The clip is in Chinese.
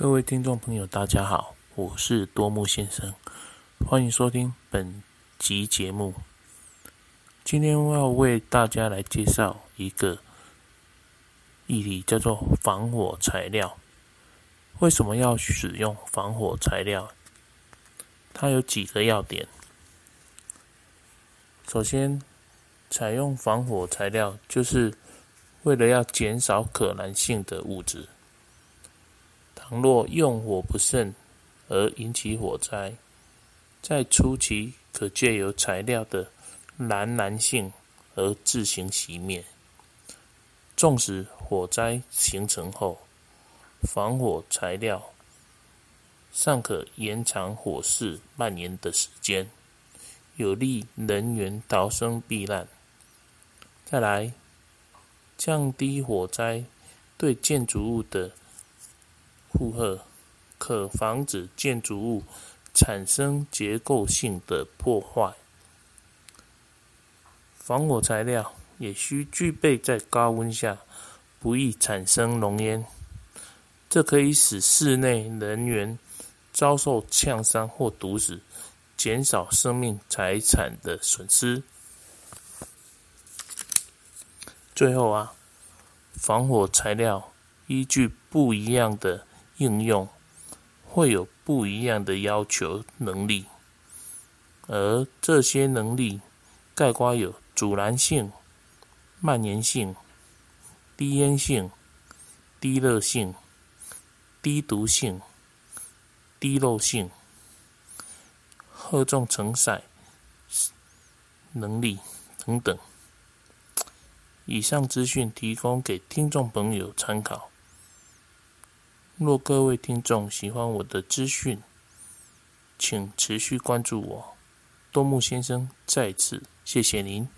各位听众朋友，大家好，我是多木先生，欢迎收听本集节目。今天我要为大家来介绍一个议题，叫做防火材料。为什么要使用防火材料？它有几个要点。首先，采用防火材料，就是为了要减少可燃性的物质。倘若用火不慎而引起火灾，在初期可借由材料的燃燃性而自行熄灭。纵使火灾形成后，防火材料尚可延长火势蔓延的时间，有利人员逃生避难。再来，降低火灾对建筑物的。负荷可防止建筑物产生结构性的破坏。防火材料也需具备在高温下不易产生浓烟，这可以使室内人员遭受呛伤或毒死，减少生命财产的损失。最后啊，防火材料依据不一样的。应用会有不一样的要求能力，而这些能力概括有阻燃性、蔓延性、低烟性、低热性、低毒性、低漏性、荷重承载能力等等。以上资讯提供给听众朋友参考。若各位听众喜欢我的资讯，请持续关注我，多木先生再次谢谢您。